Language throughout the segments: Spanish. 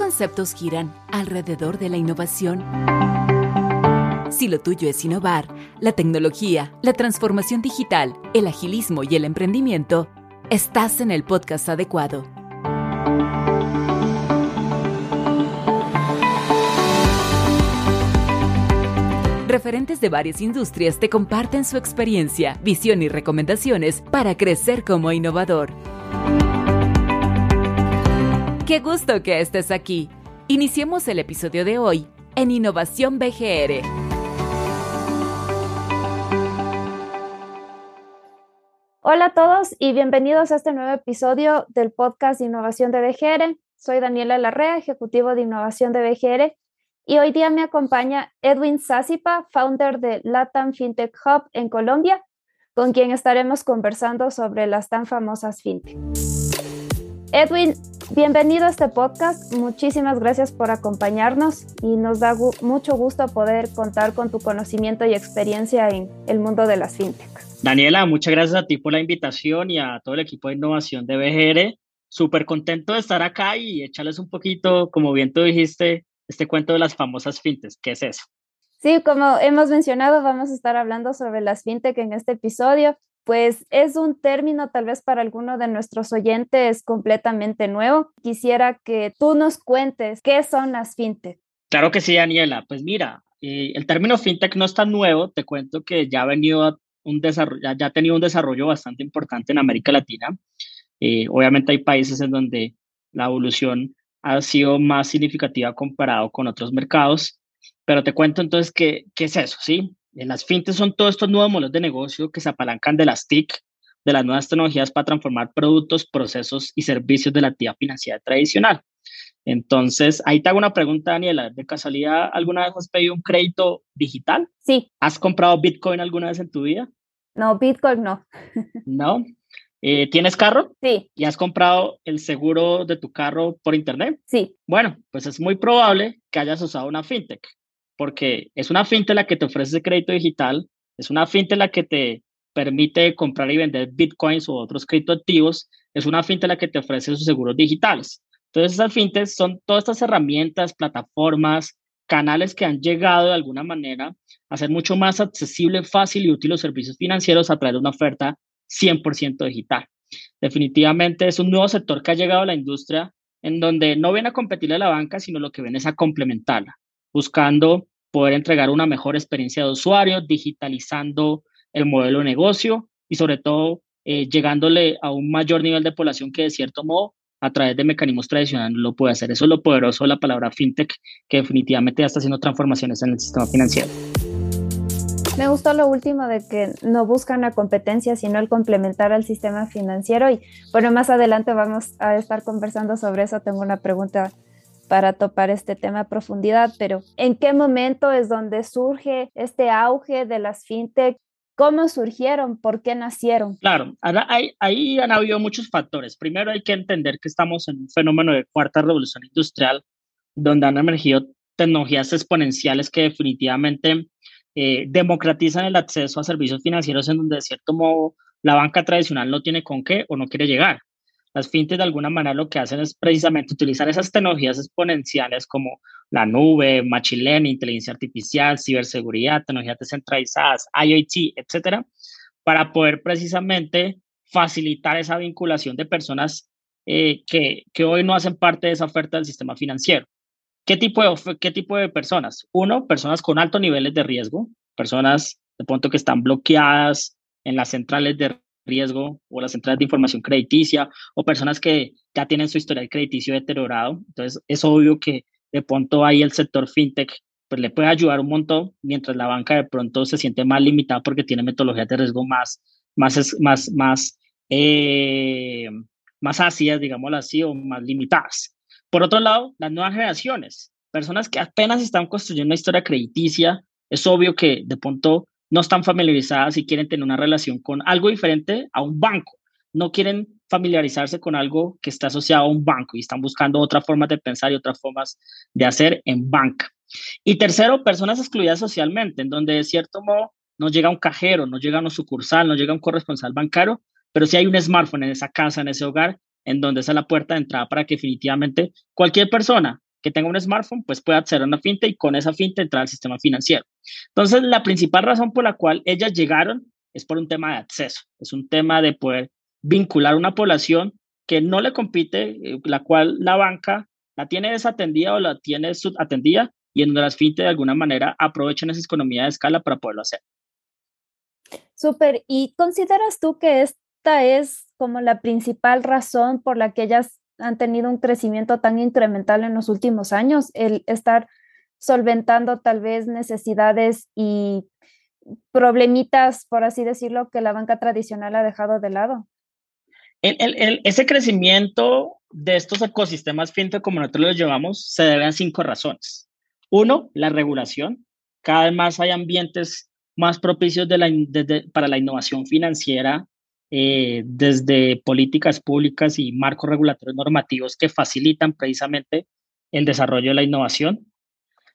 conceptos giran alrededor de la innovación? Si lo tuyo es innovar, la tecnología, la transformación digital, el agilismo y el emprendimiento, estás en el podcast adecuado. Referentes de varias industrias te comparten su experiencia, visión y recomendaciones para crecer como innovador. Qué gusto que estés aquí. Iniciemos el episodio de hoy en Innovación BGR. Hola a todos y bienvenidos a este nuevo episodio del podcast de Innovación de BGR. Soy Daniela Larrea, ejecutivo de Innovación de BGR, y hoy día me acompaña Edwin Sasipa, founder de Latam FinTech Hub en Colombia, con quien estaremos conversando sobre las tan famosas FinTech. Edwin, bienvenido a este podcast. Muchísimas gracias por acompañarnos y nos da mucho gusto poder contar con tu conocimiento y experiencia en el mundo de las fintech. Daniela, muchas gracias a ti por la invitación y a todo el equipo de innovación de BGR. Súper contento de estar acá y echarles un poquito, como bien tú dijiste, este cuento de las famosas fintech. ¿Qué es eso? Sí, como hemos mencionado, vamos a estar hablando sobre las fintech en este episodio pues es un término tal vez para alguno de nuestros oyentes completamente nuevo. Quisiera que tú nos cuentes qué son las fintech. Claro que sí, Daniela. Pues mira, eh, el término fintech no es tan nuevo. Te cuento que ya ha venido un desarrollo, ya, ha tenido un desarrollo bastante importante en América Latina. Eh, obviamente hay países en donde la evolución ha sido más significativa comparado con otros mercados, pero te cuento entonces qué, qué es eso, ¿sí? Las fintechs son todos estos nuevos modelos de negocio que se apalancan de las TIC, de las nuevas tecnologías para transformar productos, procesos y servicios de la actividad financiera tradicional. Entonces, ahí te hago una pregunta, Daniela. ¿De casualidad alguna vez has pedido un crédito digital? Sí. ¿Has comprado Bitcoin alguna vez en tu vida? No, Bitcoin no. ¿No? Eh, ¿Tienes carro? Sí. ¿Y has comprado el seguro de tu carro por internet? Sí. Bueno, pues es muy probable que hayas usado una fintech porque es una fintech la que te ofrece crédito digital, es una fintech la que te permite comprar y vender bitcoins o otros criptoactivos, es una fintech la que te ofrece sus seguros digitales. Entonces, esas fintechs son todas estas herramientas, plataformas, canales que han llegado de alguna manera a hacer mucho más accesible, fácil y útil los servicios financieros a través de una oferta 100% digital. Definitivamente es un nuevo sector que ha llegado a la industria en donde no viene a competirle a la banca, sino lo que viene es a complementarla, buscando poder entregar una mejor experiencia de usuario, digitalizando el modelo de negocio y sobre todo eh, llegándole a un mayor nivel de población que de cierto modo a través de mecanismos tradicionales lo puede hacer. Eso es lo poderoso de la palabra fintech, que definitivamente ya está haciendo transformaciones en el sistema financiero. Me gustó lo último de que no buscan la competencia, sino el complementar al sistema financiero. Y bueno, más adelante vamos a estar conversando sobre eso. Tengo una pregunta para topar este tema a profundidad, pero ¿en qué momento es donde surge este auge de las fintech? ¿Cómo surgieron? ¿Por qué nacieron? Claro, ahí, han habido muchos factores. Primero hay que entender que estamos en un fenómeno de cuarta revolución industrial, donde han emergido tecnologías exponenciales que definitivamente eh, democratizan el acceso a servicios financieros en donde de cierto modo la banca tradicional no tiene con qué o no quiere llegar. Las fintechs de alguna manera lo que hacen es precisamente utilizar esas tecnologías exponenciales como la nube, machine learning, inteligencia artificial, ciberseguridad, tecnologías descentralizadas, IoT, etcétera, para poder precisamente facilitar esa vinculación de personas eh, que, que hoy no hacen parte de esa oferta del sistema financiero. ¿Qué tipo, de, ¿Qué tipo de personas? Uno, personas con altos niveles de riesgo, personas de punto que están bloqueadas en las centrales de riesgo o las centrales de información crediticia o personas que ya tienen su historial crediticio deteriorado. Entonces, es obvio que de pronto ahí el sector fintech pues le puede ayudar un montón, mientras la banca de pronto se siente más limitada porque tiene metodologías de riesgo más, más, más, más, eh, más ácidas, digámoslo así, o más limitadas. Por otro lado, las nuevas generaciones, personas que apenas están construyendo una historia crediticia, es obvio que de pronto no están familiarizadas y quieren tener una relación con algo diferente a un banco. No quieren familiarizarse con algo que está asociado a un banco y están buscando otras formas de pensar y otras formas de hacer en banca. Y tercero, personas excluidas socialmente, en donde de cierto modo no llega un cajero, no llega un sucursal, no llega un corresponsal bancario, pero sí hay un smartphone en esa casa, en ese hogar, en donde es la puerta de entrada para que definitivamente cualquier persona que tenga un smartphone, pues puede acceder a una fintech y con esa fintech entrar al sistema financiero. Entonces, la principal razón por la cual ellas llegaron es por un tema de acceso, es un tema de poder vincular una población que no le compite, eh, la cual la banca la tiene desatendida o la tiene subatendida y en donde las fintech de alguna manera aprovechan esa economía de escala para poderlo hacer. Súper. ¿Y consideras tú que esta es como la principal razón por la que ellas han tenido un crecimiento tan incremental en los últimos años? El estar solventando tal vez necesidades y problemitas, por así decirlo, que la banca tradicional ha dejado de lado. ese crecimiento de estos ecosistemas fintech, como nosotros los llevamos, se debe a cinco razones. Uno, la regulación. Cada vez más hay ambientes más propicios para la innovación financiera, eh, desde políticas públicas y marcos regulatorios normativos que facilitan precisamente el desarrollo de la innovación.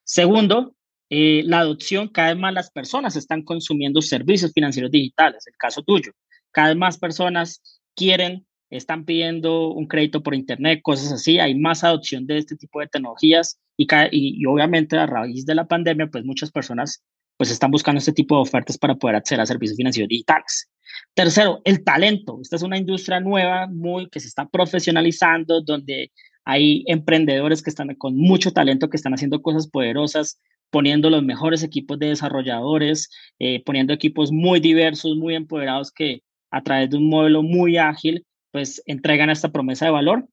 Segundo, eh, la adopción, cada vez más las personas están consumiendo servicios financieros digitales, el caso tuyo. Cada vez más personas quieren, están pidiendo un crédito por Internet, cosas así. Hay más adopción de este tipo de tecnologías y, y, obviamente a raíz de la pandemia, pues muchas personas pues están buscando este tipo de ofertas para poder acceder a servicios financieros digitales. Tercero, el talento. Esta es una industria nueva, muy que se está profesionalizando, donde hay emprendedores que están con mucho talento, que están haciendo cosas poderosas, poniendo los mejores equipos de desarrolladores, eh, poniendo equipos muy diversos, muy empoderados que a través de un modelo muy ágil, pues entregan esta promesa de valor.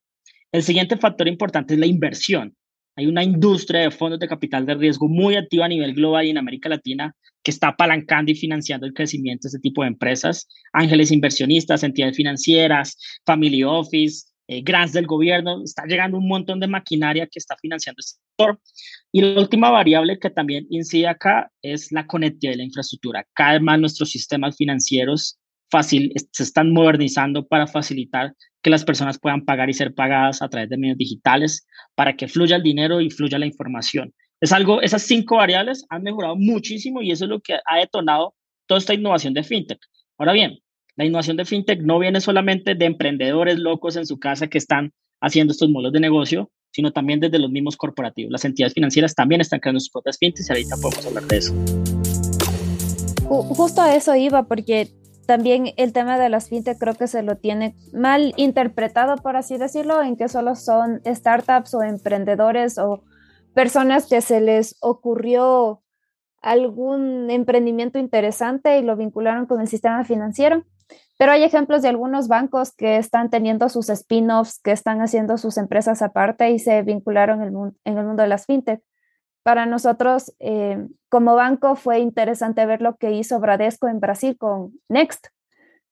El siguiente factor importante es la inversión. Hay una industria de fondos de capital de riesgo muy activa a nivel global y en América Latina que está apalancando y financiando el crecimiento de este tipo de empresas. Ángeles inversionistas, entidades financieras, family office, eh, grants del gobierno. Está llegando un montón de maquinaria que está financiando este sector. Y la última variable que también incide acá es la conectividad de la infraestructura. Cada vez más nuestros sistemas financieros fácil, se están modernizando para facilitar que las personas puedan pagar y ser pagadas a través de medios digitales para que fluya el dinero y fluya la información. Es algo, esas cinco variables han mejorado muchísimo y eso es lo que ha detonado toda esta innovación de fintech. Ahora bien, la innovación de fintech no viene solamente de emprendedores locos en su casa que están haciendo estos modelos de negocio, sino también desde los mismos corporativos. Las entidades financieras también están creando sus propias fintechs y ahorita podemos hablar de eso. Justo a eso iba, porque también el tema de las fintech creo que se lo tiene mal interpretado, por así decirlo, en que solo son startups o emprendedores o personas que se les ocurrió algún emprendimiento interesante y lo vincularon con el sistema financiero. Pero hay ejemplos de algunos bancos que están teniendo sus spin-offs, que están haciendo sus empresas aparte y se vincularon en el mundo de las fintech para nosotros eh, como banco fue interesante ver lo que hizo Bradesco en Brasil con Next.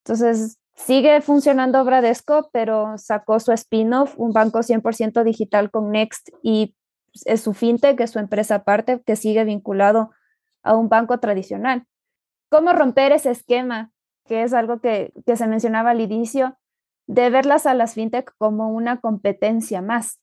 Entonces, sigue funcionando Bradesco, pero sacó su spin-off, un banco 100% digital con Next y es su fintech, es su empresa aparte, que sigue vinculado a un banco tradicional. ¿Cómo romper ese esquema, que es algo que, que se mencionaba al inicio, de verlas a las fintech como una competencia más?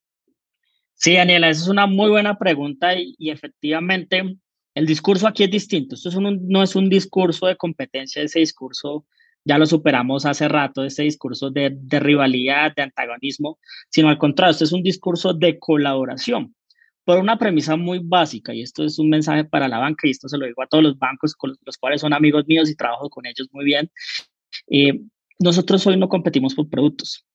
Sí, Daniela, esa es una muy buena pregunta y, efectivamente el discurso aquí es distinto. Esto no es un discurso de competencia, ese discurso ya lo superamos hace rato, ese discurso de, de rivalidad, de antagonismo, sino al contrario, esto es un discurso de colaboración por una premisa muy básica, y esto es un mensaje para la banca, y esto se lo digo a todos los bancos con los, cuales son amigos míos y trabajo con ellos muy bien. Eh, nosotros hoy no competimos por productos,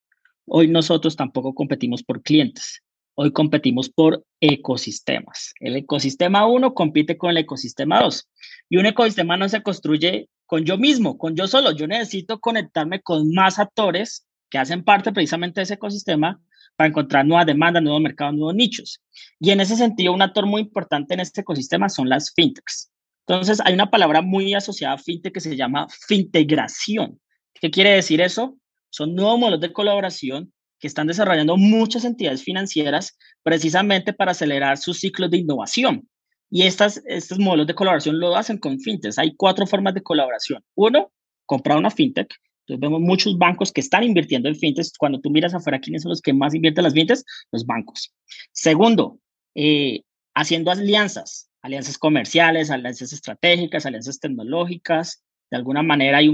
hoy nosotros tampoco competimos por clientes. Hoy competimos por ecosistemas. El ecosistema 1 compite con el ecosistema 2. Y un ecosistema no se construye con yo mismo, con yo solo. Yo necesito conectarme con más actores que hacen parte precisamente de ese ecosistema para encontrar nuevas demandas, nuevos mercados, nuevos nichos. Y en ese sentido, un actor muy importante en este ecosistema son las fintechs. Entonces, hay una palabra muy asociada a fintech que se llama fintegración. ¿Qué quiere decir eso? Son nuevos modelos de colaboración que están desarrollando muchas entidades financieras precisamente para acelerar sus ciclos de innovación. Y estas, estos modelos de colaboración lo hacen con fintechs. Hay cuatro formas de colaboración. Uno, comprar una fintech. Entonces vemos muchos bancos que están invirtiendo en fintechs. Cuando tú miras afuera, ¿quiénes son los que más invierten en las fintechs? Los bancos. Segundo, eh, haciendo alianzas, alianzas comerciales, alianzas estratégicas, alianzas tecnológicas, de alguna manera hay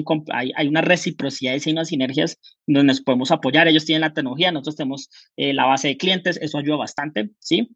una reciprocidad y hay unas sinergias donde nos podemos apoyar. Ellos tienen la tecnología, nosotros tenemos eh, la base de clientes, eso ayuda bastante, ¿sí?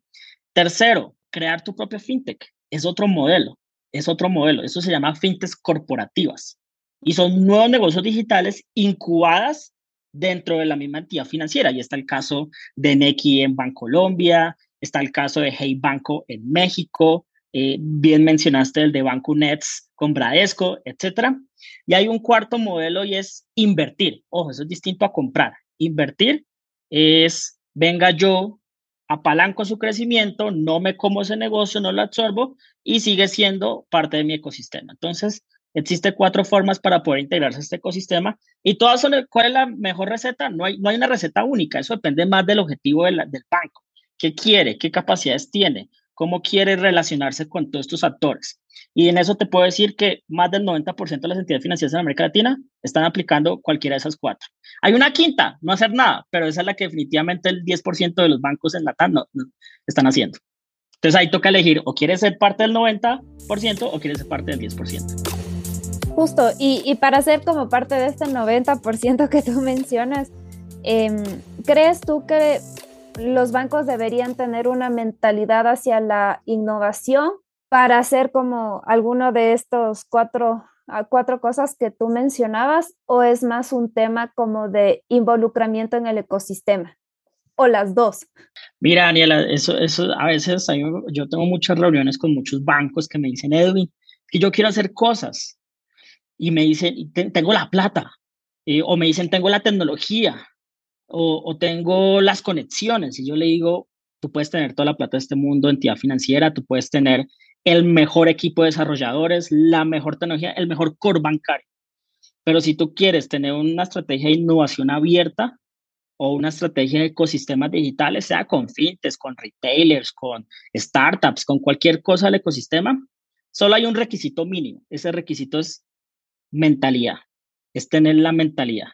Tercero, crear tu propia fintech. Es otro modelo, es otro modelo. Eso se llama fintechs corporativas. Y son nuevos negocios digitales incubadas dentro de la misma entidad financiera. Y está el caso de Nequi en Bancolombia, está el caso de Hey Banco en México, eh, bien mencionaste el de Banco Nets con Bradesco, etcétera. Y hay un cuarto modelo y es invertir. Ojo, eso es distinto a comprar. Invertir es, venga yo, apalanco su crecimiento, no me como ese negocio, no lo absorbo y sigue siendo parte de mi ecosistema. Entonces, existe cuatro formas para poder integrarse a este ecosistema y todas son, ¿cuál es la mejor receta? No hay, no hay una receta única, eso depende más del objetivo del banco. ¿Qué quiere? ¿Qué capacidades tiene? ¿Cómo quiere relacionarse con todos estos actores? Y en eso te puedo decir que más del 90% de las entidades financieras en América Latina están aplicando cualquiera de esas cuatro. Hay una quinta, no hacer nada, pero esa es la que definitivamente el 10% de los bancos en Latam no, están haciendo. Entonces ahí toca elegir o quieres ser parte del 90% o quieres ser parte del 10%. Justo, y, y para ser como parte de este 90% que tú mencionas, em, ¿crees tú que los bancos deberían tener una mentalidad hacia la innovación para hacer como alguno de estos cuatro, ah, cuatro cosas que tú mencionabas o es más un tema como de involucramiento en el ecosistema? O las dos. Mira, Daniela, eso, eso a veces yo tengo muchas reuniones con muchos bancos que me dicen, Edwin, que yo quiero hacer cosas. Y me dicen, tengo la plata. Eh, o me dicen, tengo la tecnología. O, o, tengo las conexiones. Y yo le digo, tú puedes tener toda la plata de este mundo, entidad financiera, tú puedes tener el mejor equipo de desarrolladores, la mejor tecnología, el mejor core bancario. Pero si tú quieres tener una estrategia de innovación abierta o una estrategia de ecosistemas digitales, sea con fintechs, con retailers, con startups, con cualquier cosa del ecosistema, solo hay un requisito mínimo. Ese requisito es mentalidad, es tener la mentalidad.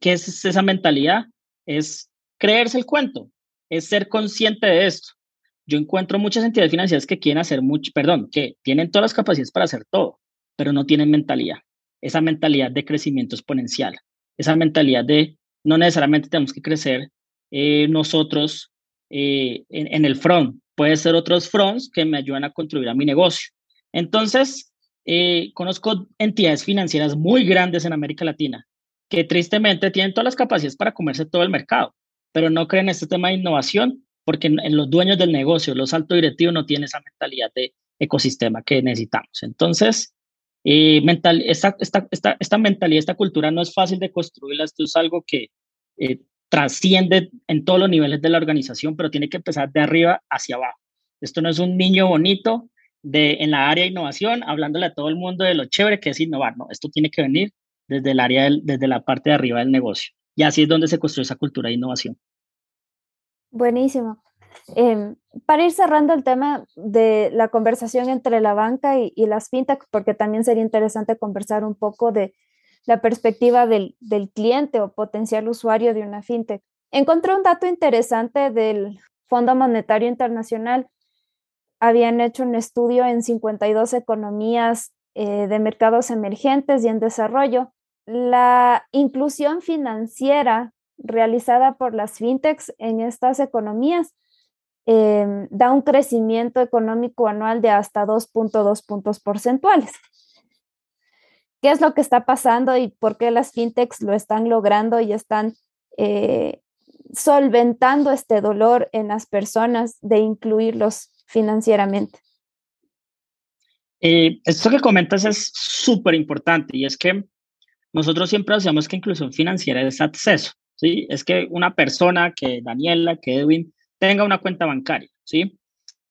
¿Qué es esa mentalidad? Es creerse el cuento, es ser consciente de esto yo encuentro muchas entidades financieras que quieren hacer mucho, perdón, que tienen todas las capacidades para hacer todo, pero no tienen mentalidad. Esa mentalidad de crecimiento exponencial, esa mentalidad de no necesariamente tenemos que crecer eh, nosotros eh, en, el front, puede ser otros fronts que me ayudan a construir a mi negocio. Entonces, eh, conozco entidades financieras muy grandes en América Latina que tristemente tienen todas las capacidades para comerse todo el mercado, pero no creen en este tema de innovación porque en, los dueños del negocio, los altos directivos no tienen esa mentalidad de ecosistema que necesitamos. Entonces, eh, mental, esta, esta, esta, esta, mentalidad, esta cultura no es fácil de construirla, esto es algo que eh, trasciende en todos los niveles de la organización, pero tiene que empezar de arriba hacia abajo. Esto no es un niño bonito de, en la área de innovación, hablándole a todo el mundo de lo chévere que es innovar, no, esto tiene que venir desde el área, desde la parte de arriba del negocio. Y así es donde se construye esa cultura de innovación. Buenísimo. Em, para ir cerrando el tema de la conversación entre la banca y, las fintech, porque también sería interesante conversar un poco de la perspectiva del, del, cliente o potencial usuario de una fintech. Encontré un dato interesante del Fondo Monetario Internacional. Habían hecho un estudio en 52 economías eh, de mercados emergentes y en desarrollo. La inclusión financiera realizada por las fintechs en estas economías em, da un crecimiento económico anual de hasta 2.2 puntos porcentuales. ¿Qué es lo que está pasando y por qué las fintechs lo están logrando y están eh, solventando este dolor en las personas de incluirlos financieramente? Eh, esto que comentas es súper importante y es que nosotros siempre decíamos que inclusión financiera es acceso. ¿sí? Es que una persona, que Daniela, que Edwin, tenga una cuenta bancaria, ¿sí?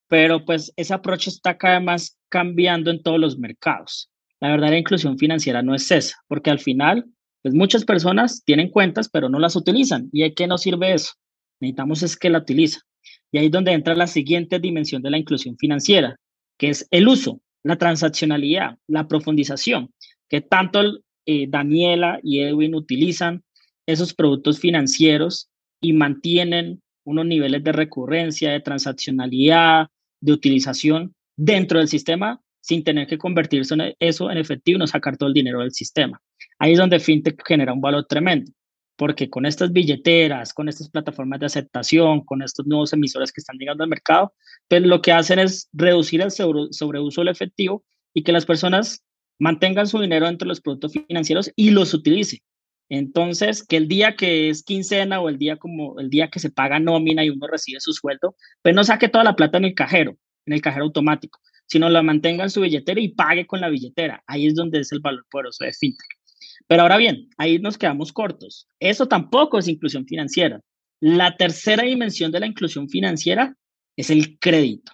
Pero pues ese approach está cada vez más cambiando en todos los mercados. La verdadera inclusión financiera no es esa, porque al final, pues muchas personas tienen cuentas, pero no las utilizan. ¿Y a qué nos sirve eso? Necesitamos es que la utilicen. Y ahí es donde entra la siguiente dimensión de la inclusión financiera, que es el uso, la transaccionalidad, la profundización, que tanto eh, Daniela y Edwin utilizan esos productos financieros y mantienen unos niveles de recurrencia, de transaccionalidad, de utilización dentro del sistema sin tener que convertirse eso en efectivo y no sacar todo el dinero del sistema. Ahí es donde FinTech genera un valor tremendo, porque con estas billeteras, con estas plataformas de aceptación, con estos nuevos emisores que están llegando al mercado, pues lo que hacen es reducir el sobreuso del efectivo y que las personas mantengan su dinero dentro de los productos financieros y los utilicen. Entonces, que el día que es quincena o el día como el día que se paga nómina y uno recibe su sueldo, pues no saque toda la plata en el cajero, en el cajero automático, sino la mantenga en su billetera y pague con la billetera. Ahí es donde es el valor poderoso de FinTech. Pero ahora bien, ahí nos quedamos cortos. Eso tampoco es inclusión financiera. La tercera dimensión de la inclusión financiera es el crédito,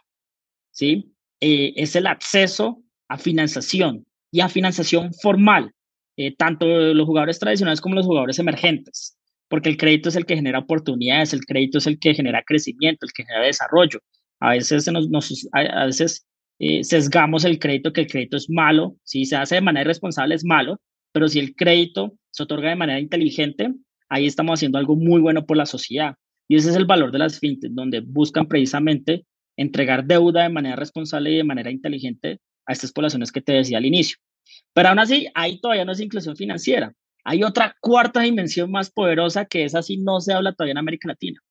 ¿sí? Eh, es el acceso a financiación y a financiación formal, eh, tanto los jugadores tradicionales como los jugadores emergentes, porque el crédito es el que genera oportunidades, el crédito es el que genera crecimiento, el que genera desarrollo. A veces, nos, a, veces eh, sesgamos el crédito, que el crédito es malo, si se hace de manera irresponsable es malo, pero si el crédito se otorga de manera inteligente, ahí estamos haciendo algo muy bueno por la sociedad. Y ese es el valor de las fintech, donde buscan precisamente entregar deuda de manera responsable y de manera inteligente a estas poblaciones que te decía al inicio. Pero aún así, ahí todavía no es inclusión financiera. Hay otra cuarta dimensión más poderosa que es así, no se habla todavía en América Latina,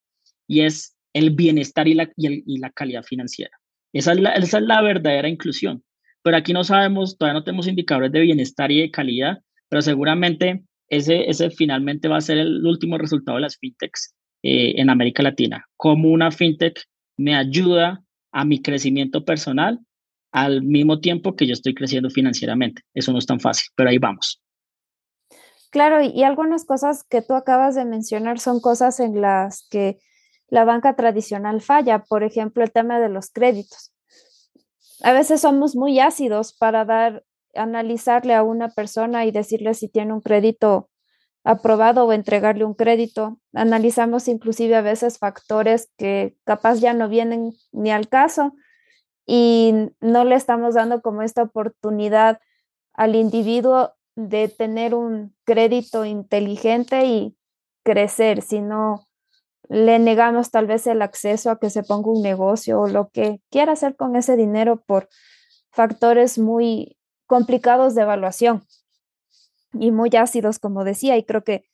y es el bienestar y la, calidad financiera. Es, esa es la verdadera inclusión. Pero aquí no sabemos, todavía no tenemos indicadores de bienestar y de calidad, pero seguramente ese, ese finalmente va a ser el último resultado de las fintechs eh, en América Latina. Cómo una fintech me ayuda a mi crecimiento personal al mismo tiempo que yo estoy creciendo financieramente. Eso no es tan fácil, pero ahí vamos. Claro, y algunas cosas que tú acabas de mencionar son cosas en las que la banca tradicional falla, por ejemplo, el tema de los créditos. A veces somos muy ácidos para dar, analizarle a una persona y decirle si tiene un crédito aprobado o entregarle un crédito. Analizamos inclusive a veces factores que capaz ya no vienen ni al caso y no le estamos dando como esta oportunidad al individuo de tener un crédito inteligente y crecer, sino le negamos tal vez el acceso a que se ponga un negocio o lo que quiera hacer con ese dinero por factores muy complicados de evaluación y muy ácidos, como decía, y creo que,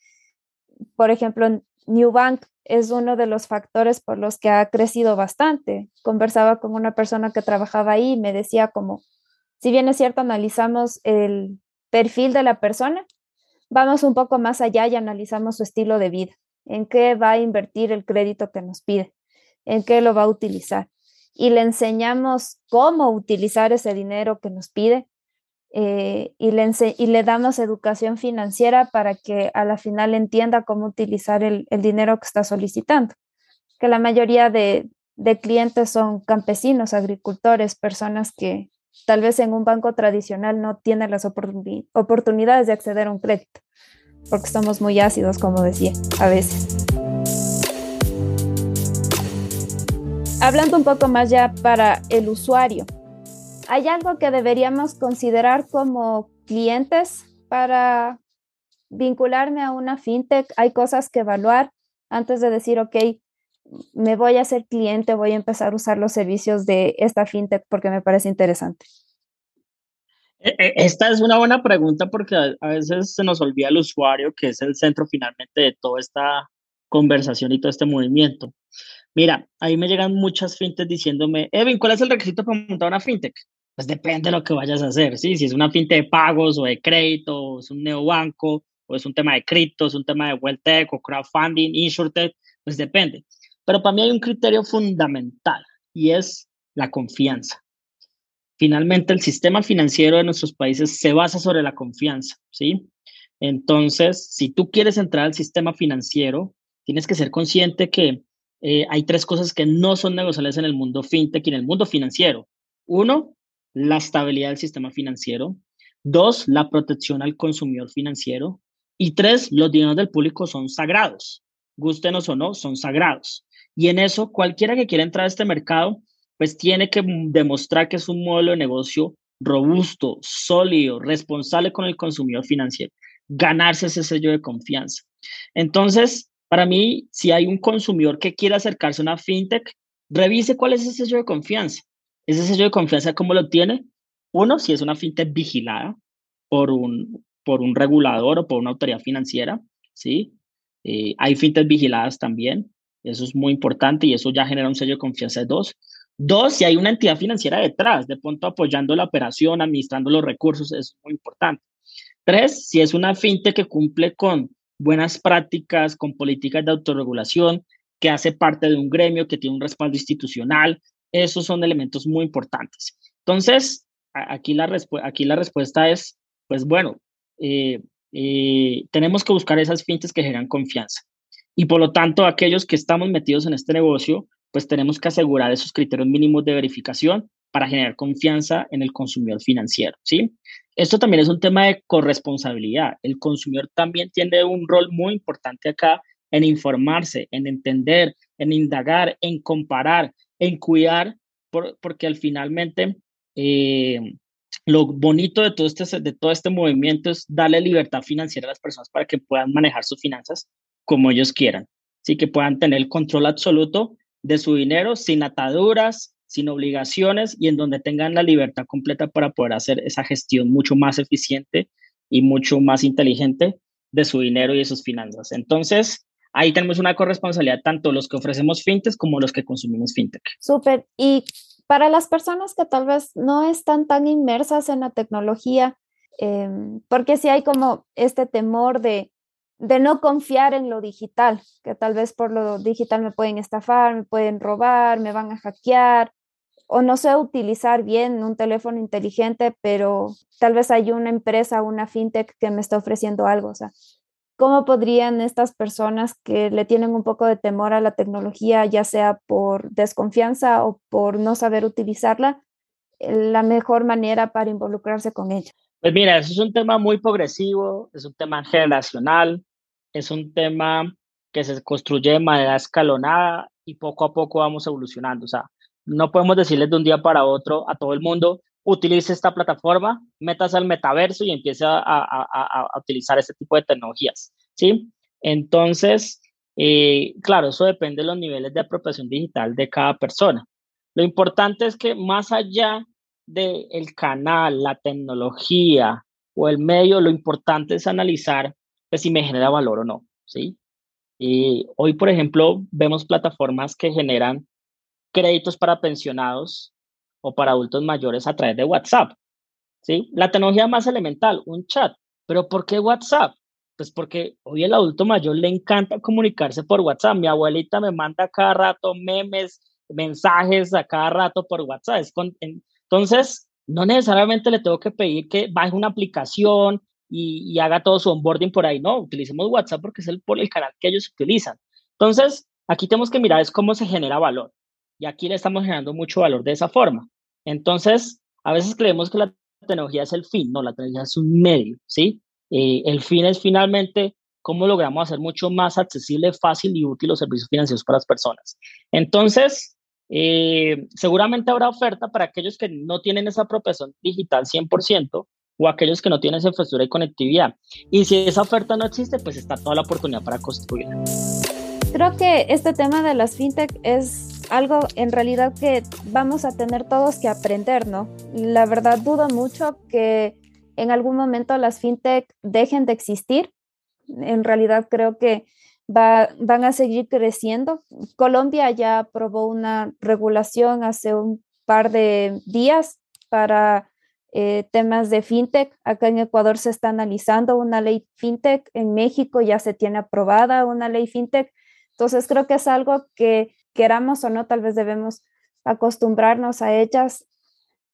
por ejemplo, New Bank es uno de los factores por los que ha crecido bastante. Conversaba con una persona que trabajaba ahí y me decía como, si bien es cierto, analizamos el perfil de la persona, vamos un poco más allá y analizamos su estilo de vida, en qué va a invertir el crédito que nos pide, en qué lo va a utilizar. Y le enseñamos cómo utilizar ese dinero que nos pide eh, y, le y le damos educación financiera para que a la final entienda cómo utilizar el, el dinero que está solicitando. Que la mayoría de, de clientes son campesinos, agricultores, personas que tal vez en un banco tradicional no tienen las oportunidades de acceder a un crédito, porque somos muy ácidos, como decía, a veces. Hablando un poco más ya para el usuario, ¿Hay algo que deberíamos considerar como clientes para vincularme a una fintech? ¿Hay cosas que evaluar antes de decir, ok, me voy a ser cliente, voy a empezar a usar los servicios de esta fintech porque me parece interesante? E, e, esta es una buena pregunta porque a veces se nos olvida el usuario, que es el centro finalmente de toda esta conversación y todo este movimiento. Mira, ahí me llegan muchas fintechs diciéndome, Evin, ¿cuál es el requisito para montar una fintech? Pues depende de lo que vayas a hacer, ¿sí? Si es una fintech de pagos o de crédito, o es un neobanco, o es un tema de cripto, es un tema de wealth tech o crowdfunding, insurtech, pues depende. Pero para mí hay un criterio fundamental y es la confianza. Finalmente, el sistema financiero de nuestros países se basa sobre la confianza, ¿sí? Entonces, si tú quieres entrar al sistema financiero, tienes que ser consciente que eh, hay tres cosas que no son negociables en el mundo fintech y en el mundo financiero. Uno, la estabilidad del sistema financiero. Dos, la protección al consumidor financiero. Y tres, los dineros del público son sagrados. Gústenos o no, son sagrados. Y en eso, cualquiera que quiera entrar a este mercado, pues tiene que demostrar que es un modelo de negocio robusto, sólido, responsable con el consumidor financiero. Ganarse ese sello de confianza. Entonces, para mí, si hay un consumidor que quiere acercarse a una fintech, revise cuál es ese sello de confianza. Ese sello de confianza, ¿cómo lo tiene? Uno, si es una fintech vigilada por un, por un regulador o por una autoridad financiera, ¿sí? Eh, hay fintech vigiladas también, eso es muy importante y eso ya genera un sello de confianza de dos. Dos, si hay una entidad financiera detrás, de pronto apoyando la operación, administrando los recursos, es muy importante. Tres, si es una fintech que cumple con buenas prácticas, con políticas de autorregulación, que hace parte de un gremio, que tiene un respaldo institucional, esos son elementos muy importantes. Entonces, aquí la, aquí la respuesta es, pues bueno, eh, eh, tenemos que buscar esas fintechs que generan confianza. Y por lo tanto, aquellos que estamos metidos en este negocio, pues tenemos que asegurar esos criterios mínimos de verificación para generar confianza en el consumidor financiero, ¿sí? Esto también es un tema de corresponsabilidad. El consumidor también tiene un rol muy importante acá en informarse, en entender, en indagar, en comparar, en cuidar, porque al finalmente eh, lo bonito de todo, este, de todo este movimiento es darle libertad financiera a las personas para que puedan manejar sus finanzas como ellos quieran, ¿sí? que puedan tener el control absoluto de su dinero sin ataduras, sin obligaciones y en donde tengan la libertad completa para poder hacer esa gestión mucho más eficiente y mucho más inteligente de su dinero y de sus finanzas. Entonces, ahí tenemos una corresponsabilidad tanto los que ofrecemos fintech como los que consumimos fintech. Súper. Y para las personas que tal vez no están tan inmersas en la tecnología, em, porque si hay como este temor de de no confiar en lo digital, que tal vez por lo digital me pueden estafar, me pueden robar, me van a hackear, o no sé utilizar bien un teléfono inteligente, pero tal vez hay una empresa, una fintech que me está ofreciendo algo. O sea, ¿cómo podrían estas personas que le tienen un poco de temor a la tecnología, ya sea por desconfianza o por no saber utilizarla, la mejor manera para involucrarse con ella? Pues mira, eso es un tema muy progresivo, es un tema generacional, es un tema que se construye de manera escalonada y poco a poco vamos evolucionando. O sea, no podemos decirles de un día para otro a todo el mundo, utilice esta plataforma, metas al metaverso y empiece a, a, a, utilizar este tipo de tecnologías, ¿sí? Entonces, eh, claro, eso depende de los niveles de apropiación digital de cada persona. Lo importante es que más allá del el canal, la tecnología o el medio, lo importante es analizar pues, si me genera valor o no, ¿sí? Y hoy, por ejemplo, vemos plataformas que generan créditos para pensionados o para adultos mayores a través de WhatsApp, ¿sí? La tecnología más elemental, un chat. ¿Pero por qué WhatsApp? Pues porque hoy el adulto mayor le encanta comunicarse por WhatsApp. Mi abuelita me manda cada rato memes, mensajes a cada rato por WhatsApp. entonces, no necesariamente le tengo que pedir que baje una aplicación, y, haga todo su onboarding por ahí. No, utilicemos WhatsApp porque es el, por el canal que ellos utilizan. Entonces, aquí tenemos que mirar es cómo se genera valor. Y aquí le estamos generando mucho valor de esa forma. Entonces, a veces creemos que la tecnología es el fin. No, la tecnología es un medio, ¿sí? Eh, el fin es finalmente cómo logramos hacer mucho más accesible, fácil y útil los servicios financieros para las personas. Entonces, eh, seguramente habrá oferta para aquellos que no tienen esa apropiación digital 100%, o aquellos que no tienen esa infraestructura y conectividad. Y si esa oferta no existe, pues está toda la oportunidad para construirla. Creo que este tema de las fintech es algo en realidad que vamos a tener todos que aprender, ¿no? La verdad dudo mucho que en algún momento las fintech dejen de existir. En realidad creo que va, van a seguir creciendo. Colombia ya aprobó una regulación hace un par de días para eh, temas de fintech. Acá en Ecuador se está analizando una ley fintech, en México ya se tiene aprobada una ley fintech. Entonces creo que es algo que queramos o no, tal vez debemos acostumbrarnos a ellas,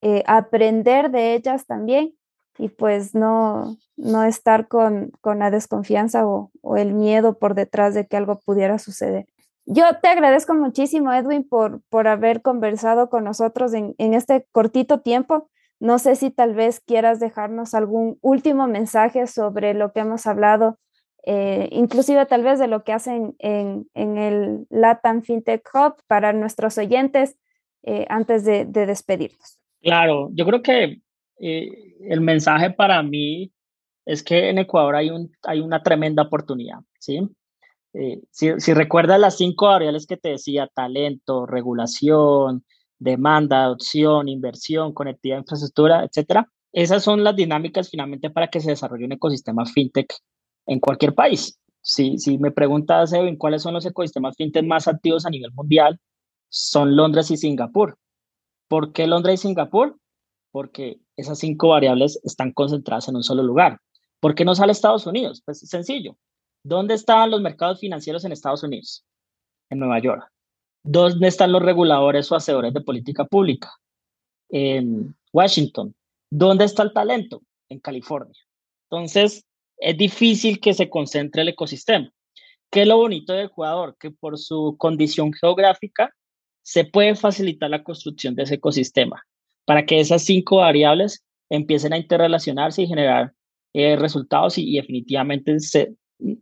eh, aprender de ellas también y pues no, no estar con, con la desconfianza o, o, el miedo por detrás de que algo pudiera suceder. Yo te agradezco muchísimo, Edwin, por, por haber conversado con nosotros en, en este cortito tiempo. No sé si tal vez quieras dejarnos algún último mensaje sobre lo que hemos hablado, eh, inclusive tal vez de lo que hacen en, el Latam FinTech Hub para nuestros oyentes eh, antes de, despedirnos. Claro, yo creo que eh, el mensaje para mí es que en Ecuador hay, un, hay una tremenda oportunidad, ¿sí? si, si recuerdas las cinco variables que te decía, talento, regulación, demanda, adopción, inversión, conectividad, infraestructura, etcétera. Esas son las dinámicas finalmente para que se desarrolle un ecosistema fintech en cualquier país. Si, me preguntas, Edwin, cuáles son los ecosistemas fintech más activos a nivel mundial, son Londres y Singapur. ¿Por qué Londres y Singapur? Porque esas cinco variables están concentradas en un solo lugar. ¿Por qué no sale Estados Unidos? Pues sencillo. ¿Dónde están los mercados financieros en Estados Unidos? En Nueva York. ¿Dónde están los reguladores o hacedores de política pública? En Washington. ¿Dónde está el talento? En California. Entonces, es difícil que se concentre el ecosistema. ¿Qué es lo bonito de Ecuador? Que por su condición geográfica se puede facilitar la construcción de ese ecosistema para que esas cinco variables empiecen a interrelacionarse y generar eh, resultados y, definitivamente se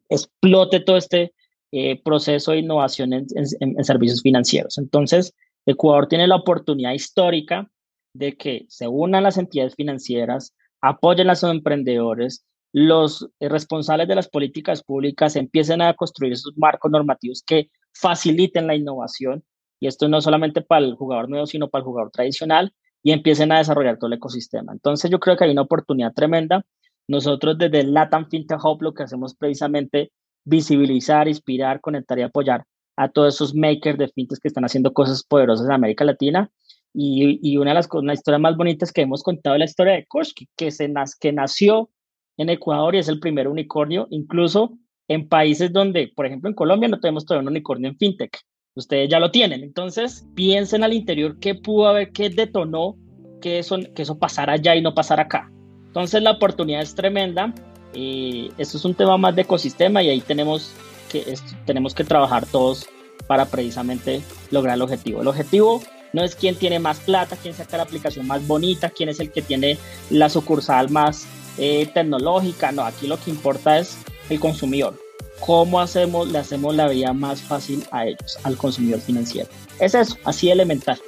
explote todo este eh, proceso de innovación en, servicios financieros. Entonces, Ecuador tiene la oportunidad histórica de que se unan las entidades financieras, apoyen a los emprendedores, los responsables de las políticas públicas empiecen a construir esos marcos normativos que faciliten la innovación. Y esto no solamente para el jugador nuevo, sino para el jugador tradicional y empiecen a desarrollar todo el ecosistema. Entonces yo creo que hay una oportunidad tremenda nosotros desde Latam FinTech Hub lo que hacemos precisamente visibilizar, inspirar, conectar y apoyar a todos esos makers de fintech que están haciendo cosas poderosas en América Latina. Y, una de las una historias más bonitas que hemos contado es la historia de Koshki, que, se que nació en Ecuador y es el primer unicornio, incluso en países donde, por ejemplo, en Colombia no tenemos todavía un unicornio en fintech. Ustedes ya lo tienen. Entonces, piensen al interior qué pudo haber, qué detonó que eso, que eso pasara allá y no pasara acá. Entonces la oportunidad es tremenda. Y esto es un tema más de ecosistema y ahí tenemos que, tenemos que trabajar todos para precisamente lograr el objetivo. El objetivo no es quién tiene más plata, quién saca la aplicación más bonita, quién es el que tiene la sucursal más eh, tecnológica. No, aquí lo que importa es el consumidor. ¿Cómo hacemos, le hacemos la vida más fácil a ellos, al consumidor financiero? Es eso, así elemental.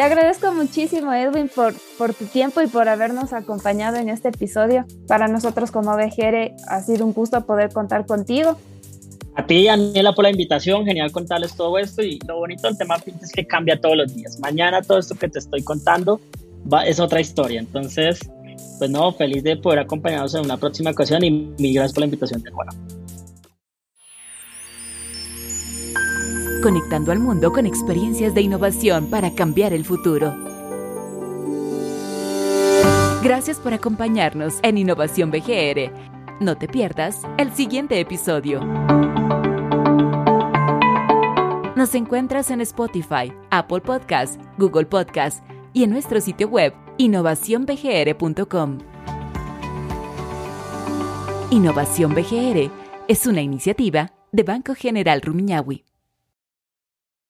Te agradezco muchísimo, Edwin, por, por tu tiempo y por habernos acompañado en este episodio. Para nosotros como BGR ha sido un gusto poder contar contigo. A ti, Daniela, por la invitación. Genial contarles todo esto. Y lo bonito del tema es que cambia todos los días. Mañana todo esto que te estoy contando va, es otra historia. Entonces, pues no, feliz de poder acompañarnos en una próxima ocasión y mil gracias por la invitación de Juana. Conectando al mundo con experiencias de innovación para cambiar el futuro. Gracias por acompañarnos en Innovación BGR. No te pierdas el siguiente episodio. Nos encuentras en Spotify, Apple Podcast, Google Podcast y en nuestro sitio web innovacionbgr.com. Innovación BGR es una iniciativa de Banco General Rumiñahui.